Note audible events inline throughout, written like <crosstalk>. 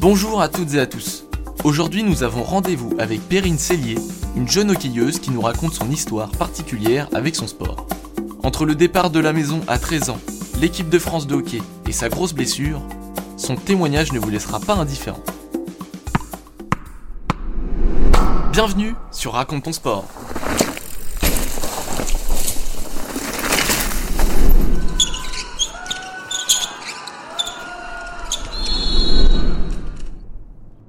Bonjour à toutes et à tous. Aujourd'hui, nous avons rendez-vous avec Perrine Cellier, une jeune hockeyeuse qui nous raconte son histoire particulière avec son sport. Entre le départ de la maison à 13 ans, l'équipe de France de hockey et sa grosse blessure, son témoignage ne vous laissera pas indifférent. Bienvenue sur Raconte ton sport.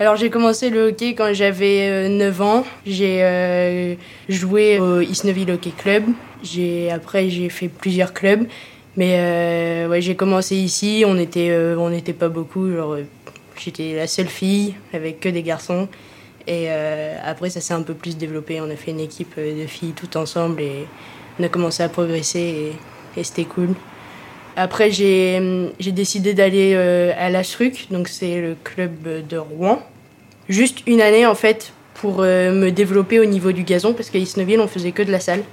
Alors j'ai commencé le hockey quand j'avais 9 ans. J'ai euh, joué au Isneville Hockey Club. J'ai après j'ai fait plusieurs clubs, mais euh, j'ai commencé ici. On était euh, n'était pas beaucoup. Genre j'étais la seule fille avec que des garçons. Et après ça s'est un peu plus développé. On a fait une équipe de filles tout ensemble et on a commencé à progresser et, et c'était cool. Après, j'ai décidé d'aller à l'Asruc, donc c'est le club de Rouen. Juste une année, en fait, pour me développer au niveau du gazon, parce qu'à Isneville, on faisait que de la salle.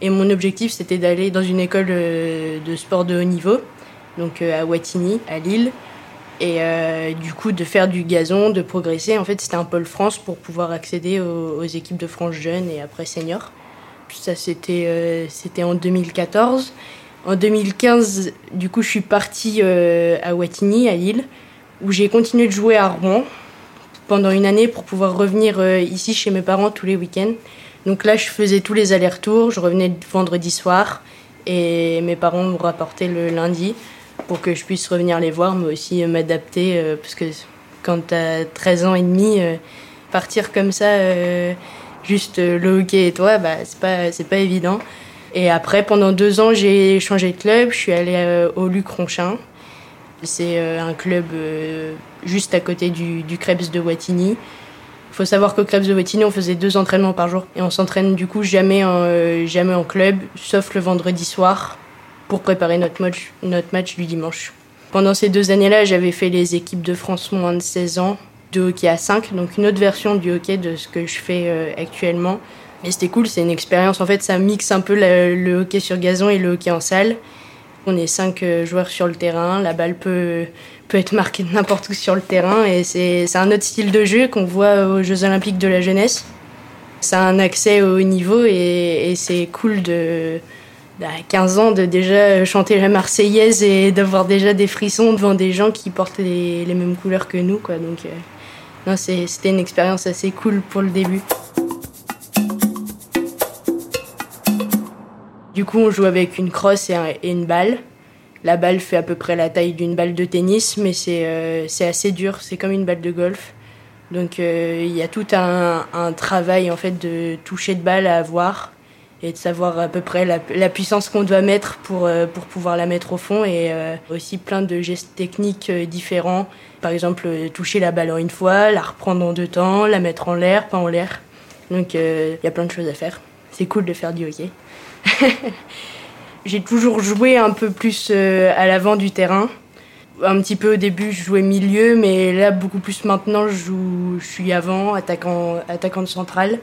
Et mon objectif, c'était d'aller dans une école de sport de haut niveau, donc à Wattignies, à Lille. Et du coup, de faire du gazon, de progresser. En fait, c'était un pôle France pour pouvoir accéder aux, équipes de France jeunes et après seniors. Ça, c'était c'était en 2014. En 2015, du coup, je suis partie à Wattignies, à Lille, où j'ai continué de jouer à Rouen pendant une année pour pouvoir revenir ici chez mes parents tous les week-ends. Donc là, je faisais tous les allers-retours, je revenais vendredi soir et mes parents me rapportaient le lundi pour que je puisse revenir les voir, mais aussi m'adapter parce que quand tu as 13 ans et demi, partir comme ça, juste le hockey et toi, bah, c'est pas, pas évident. Et après, pendant deux ans, j'ai changé de club. Je suis allée au Luc Ronchin. C'est un club juste à côté du, du Krebs de Wattignies. Il faut savoir qu'au Krebs de Wattignies, on faisait deux entraînements par jour. Et on s'entraîne du coup jamais en, jamais en club, sauf le vendredi soir, pour préparer notre match, notre match du dimanche. Pendant ces deux années-là, j'avais fait les équipes de France moins de 16 ans, de hockey à 5, donc une autre version du hockey de ce que je fais actuellement. Et c'était cool, c'est une expérience. En fait, ça mixe un peu le, hockey sur gazon et le hockey en salle. On est cinq joueurs sur le terrain. La balle peut, peut être marquée n'importe où sur le terrain. Et c'est un autre style de jeu qu'on voit aux Jeux Olympiques de la jeunesse. Ça a un accès au haut niveau et, c'est cool de. À 15 ans de déjà chanter la Marseillaise et d'avoir déjà des frissons devant des gens qui portent les, les mêmes couleurs que nous. Quoi. Donc, euh, c'était une expérience assez cool pour le début. Du coup, on joue avec une crosse et, une balle. La balle fait à peu près la taille d'une balle de tennis, mais c'est euh, assez dur. C'est comme une balle de golf. Donc, euh, il y a tout un, travail en fait de toucher de balle à avoir et de savoir à peu près la, la puissance qu'on doit mettre pour, euh, pour pouvoir la mettre au fond et aussi plein de gestes techniques différents. Par exemple, toucher la balle en une fois, la reprendre en deux temps, la mettre en l'air, pas en l'air. Donc, il y a plein de choses à faire. C'est cool de faire du hockey. <laughs> J'ai toujours joué un peu plus à l'avant du terrain. Un petit peu au début, je jouais milieu, mais là, beaucoup plus maintenant, je, joue, je suis avant, attaquant, attaquant de centrale.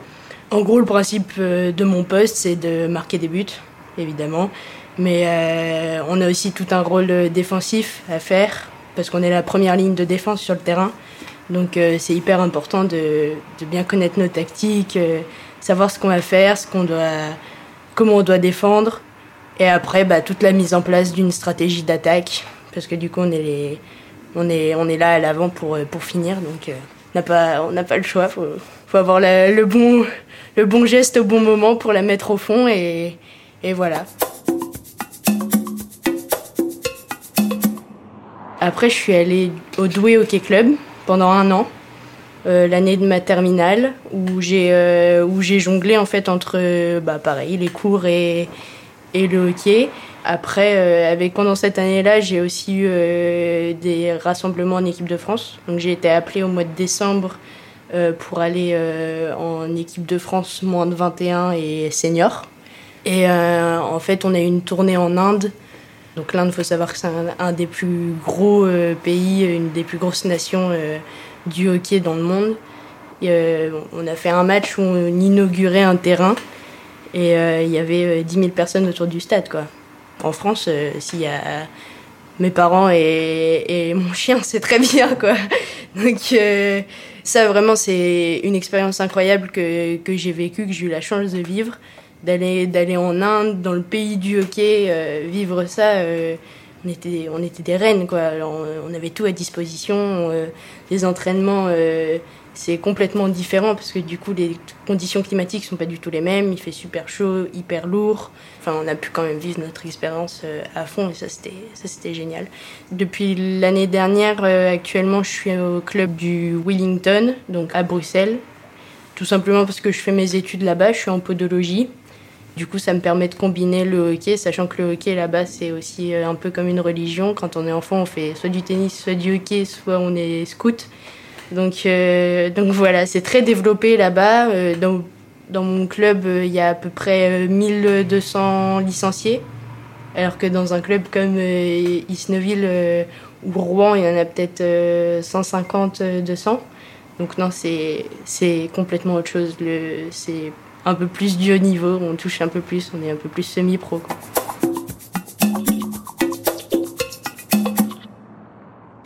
En gros, le principe de mon poste, c'est de marquer des buts, évidemment. Mais euh, on a aussi tout un rôle défensif à faire, parce qu'on est la première ligne de défense sur le terrain. Donc euh, c'est hyper important de, bien connaître nos tactiques, euh, savoir ce qu'on va faire, ce qu'on doit, comment on doit défendre. Et après, bah, toute la mise en place d'une stratégie d'attaque, parce que du coup, on est, les, on est, on est là à l'avant pour, pour finir. Donc on n'a pas, pas le choix, faut, faut avoir le, bon, le bon geste au bon moment pour la mettre au fond et, et voilà. Après, je suis allée au Douai Hockey Club pendant un an, euh, l'année de ma terminale, où j'ai euh, où j'ai jonglé en fait entre bah, pareil les cours et, et le hockey. Après, euh, avec pendant cette année-là, j'ai aussi eu euh, des rassemblements en équipe de France. Donc j'ai été appelée au mois de décembre euh, pour aller euh, en équipe de France moins de 21 et senior. Et euh, en fait, on a eu une tournée en Inde. Donc l'Inde, faut savoir que c'est un, des plus gros euh, pays, une des plus grosses nations du hockey dans le monde. Et, on a fait un match où on inaugurait un terrain et il y avait 10 000 personnes autour du stade. Quoi. En France, s'il y a mes parents et, mon <laughs> chien, c'est très bien, quoi. Donc, euh, ça, vraiment, c'est une expérience incroyable que, que j'ai vécue, que j'ai eu la chance de vivre. D'aller, d'aller en Inde, dans le pays du hockey, euh, vivre ça, euh, on, était, on était des reines, quoi. on, avait tout à disposition, des entraînements c'est complètement différent parce que du coup les conditions climatiques sont pas du tout les mêmes, il fait super chaud, hyper lourd. Enfin, on a pu quand même vivre notre expérience euh, à fond et ça c'était ça c'était génial. Depuis l'année dernière euh, actuellement, je suis au club du Wellington, donc à Bruxelles. Tout simplement parce que je fais mes études là-bas, je suis en podologie. Du coup, ça me permet de combiner le hockey, sachant que le hockey là-bas, c'est aussi euh, un peu comme une religion. Quand on est enfant, on fait soit du tennis, soit du hockey, soit on est scout. Donc, euh, donc voilà, c'est très développé là-bas. Euh, dans, dans, mon club, euh, il y a à peu près 1200 licenciés. Alors que dans un club comme Isneville ou Rouen, il y en a peut-être 150, 200. Donc non, c'est complètement autre chose. Un peu plus du haut niveau, on touche un peu plus, on est un peu plus semi-pro.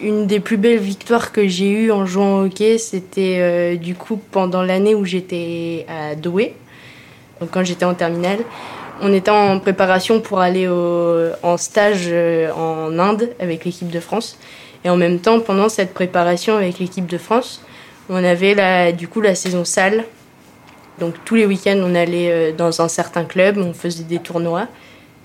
Une des plus belles victoires que j'ai eues en jouant au hockey, c'était euh, du coup pendant l'année où j'étais à Douai, donc quand j'étais en terminale. On était en préparation pour aller en stage euh, en Inde avec l'équipe de France. Et en même temps, pendant cette préparation avec l'équipe de France, on avait la, du coup la saison salle. Donc tous les week-ends, on allait euh, dans un certain club, on faisait des tournois.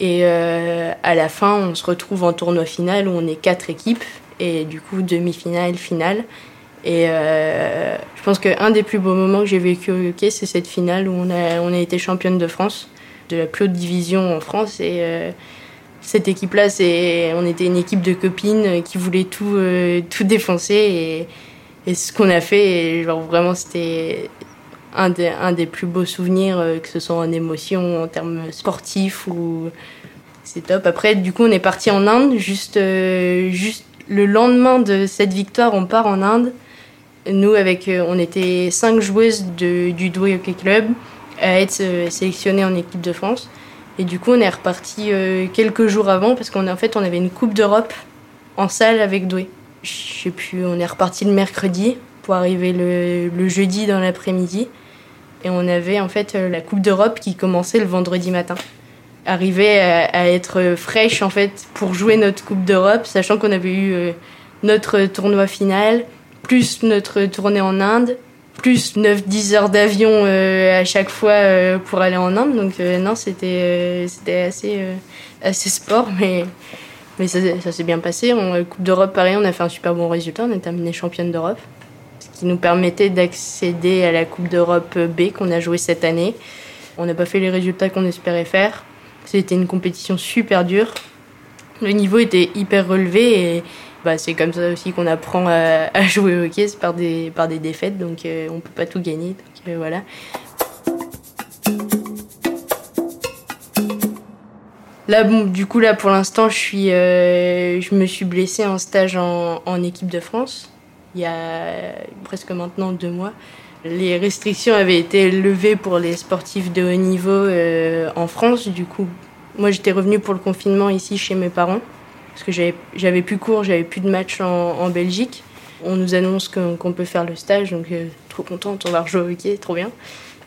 Et à la fin, on se retrouve en tournoi final où on est quatre équipes et du coup demi-finale, finale. Et euh, je pense qu'un des plus beaux moments que j'ai vécu au hockey, c'est cette finale où on a, été championne de France, de la plus haute division en France. Et euh, cette équipe-là, on était une équipe de copines qui voulaient tout, euh, tout défoncer. Et, ce qu'on a fait, vraiment, c'était un des, plus beaux souvenirs, que ce soit en émotion, en termes sportifs ou. C'est top. Après, du coup, on est parti en Inde, juste, juste le lendemain de cette victoire, on part en Inde. Nous, avec, euh, on était cinq joueuses du Douai Hockey Club à être euh, sélectionnées en équipe de France. Et du coup, on est reparti euh, quelques jours avant parce qu'en fait, on avait une Coupe d'Europe en salle avec Douai. Je sais plus, on est reparti le mercredi pour arriver le, jeudi dans l'après-midi. Et on avait en fait la Coupe d'Europe qui commençait le vendredi matin arriver à, être fraîche en fait pour jouer notre Coupe d'Europe, sachant qu'on avait eu euh, notre tournoi final, plus notre tournée en Inde, plus 9-10 heures d'avion euh, à chaque fois euh, pour aller en Inde. Donc non, c'était c'était assez, assez sport, <laughs> mais, mais ça, ça s'est bien passé. Coupe d'Europe, pareil, on a fait un super bon résultat, on a terminé championne d'Europe, ce qui nous permettait d'accéder à la Coupe d'Europe B qu'on a joué cette année. On n'a pas fait les résultats qu'on espérait faire. C'était une compétition super dure. Le niveau était hyper relevé et bah, c'est comme ça aussi qu'on apprend à, jouer au hockey, par des, par des défaites, donc euh, on peut pas tout gagner. Euh, voilà. Là, bon, du coup, là, pour l'instant, je, euh, je me suis blessée en stage en, équipe de France, il y a presque maintenant deux mois. Les restrictions avaient été levées pour les sportifs de haut niveau euh, en France. Du coup, moi j'étais revenue pour le confinement ici chez mes parents parce que j'avais plus cours, j'avais plus de matchs en, Belgique. On nous annonce qu'on peut faire le stage, donc euh, trop contente, on va rejouer au hockey, trop bien.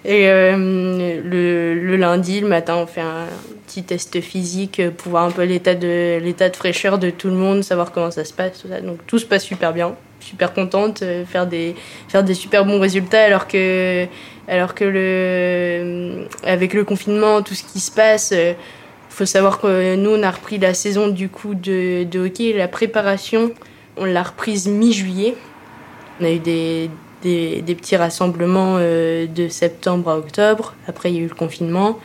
Et euh, le, lundi, le matin, on fait un petit test physique pour voir un peu l'état de, de fraîcheur de tout le monde, savoir comment ça se passe, tout ça. Donc tout se passe super bien super contente, euh, faire des, faire des super bons résultats alors que, alors que le, euh, avec le confinement, tout ce qui se passe, euh, faut savoir que nous, on a repris la saison du coup de, de hockey, la préparation, on l'a reprise mi-juillet. On a eu des, des, petits rassemblements de septembre à octobre. Après, il y a eu le confinement.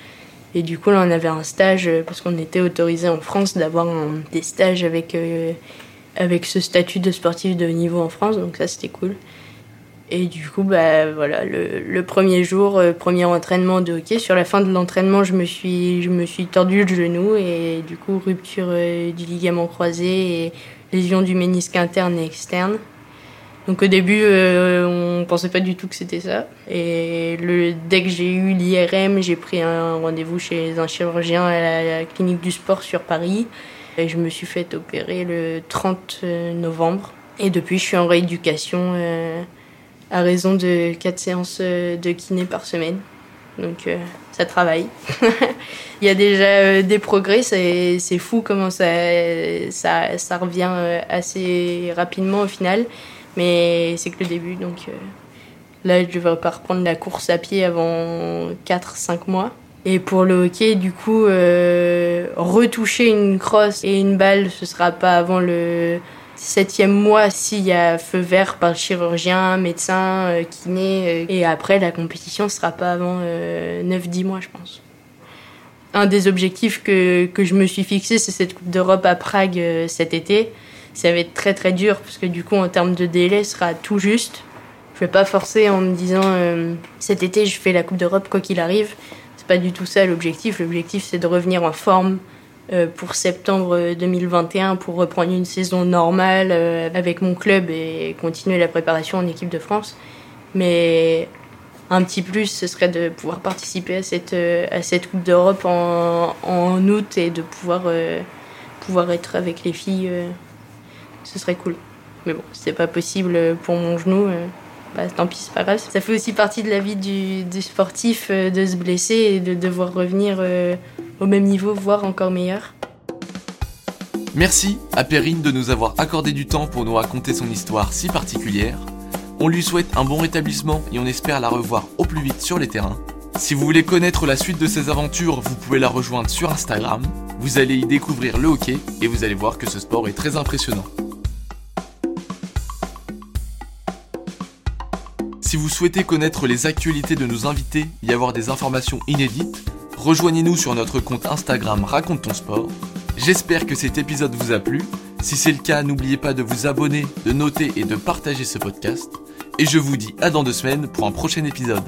Et du coup, là, on avait un stage, parce qu'on était autorisé en France d'avoir des stages avec avec ce statut de sportif de niveau en France, donc ça c'était cool. Et du coup, bah, voilà, le, premier jour, euh, premier entraînement de hockey. Sur la fin de l'entraînement, je, me suis, je me suis tordu le genou et du coup, rupture euh, du ligament croisé et lésion du ménisque interne et externe. Donc au début, euh, on pensait pas du tout que c'était ça. Et le, dès que j'ai eu l'IRM, j'ai pris un rendez-vous chez un chirurgien à la clinique du sport sur Paris. Je me suis fait opérer le 30 novembre. Et depuis, je suis en rééducation à raison de 4 séances de kiné par semaine. Donc ça travaille. <laughs> Il y a déjà des progrès, c'est fou comment ça, ça, ça revient assez rapidement au final. Mais c'est que le début, donc Là, je devrais pas reprendre la course à pied avant 4-5 mois. Et pour le hockey, du coup, euh, retoucher une crosse et une balle, ce sera pas avant le septième mois s'il y a feu vert par le chirurgien, médecin, euh, kiné. Euh, et après, la compétition sera pas avant 9-10 mois, je pense. Un des objectifs que, que je me suis fixé, c'est cette Coupe d'Europe à Prague cet été. Ça va être très très dur parce que du coup, en termes de délai, ce sera tout juste. Je vais pas forcer en me disant euh, cet été je fais la Coupe d'Europe quoi qu'il arrive. Pas du tout ça l'objectif. L'objectif c'est de revenir en forme euh, pour septembre 2021 pour reprendre une saison normale euh, avec mon club et continuer la préparation en équipe de France. Mais un petit plus, ce serait de pouvoir participer à cette, à cette Coupe d'Europe en, en, août et de pouvoir, pouvoir être avec les filles. ce serait cool. Mais bon, c'est pas possible pour mon genou bah, tant pis, c'est pas grave. Ça fait aussi partie de la vie du, sportif euh, de se blesser et de devoir revenir euh, au même niveau, voire encore meilleur. Merci à Perrine de nous avoir accordé du temps pour nous raconter son histoire si particulière. On lui souhaite un bon rétablissement et on espère la revoir au plus vite sur les terrains. Si vous voulez connaître la suite de ses aventures, vous pouvez la rejoindre sur Instagram. Vous allez y découvrir le hockey et vous allez voir que ce sport est très impressionnant. Si vous souhaitez connaître les actualités de nos invités et avoir des informations inédites, rejoignez-nous sur notre compte Instagram Raconte ton sport. J'espère que cet épisode vous a plu. Si c'est le cas, n'oubliez pas de vous abonner, de noter et de partager ce podcast. Et je vous dis à dans deux semaines pour un prochain épisode.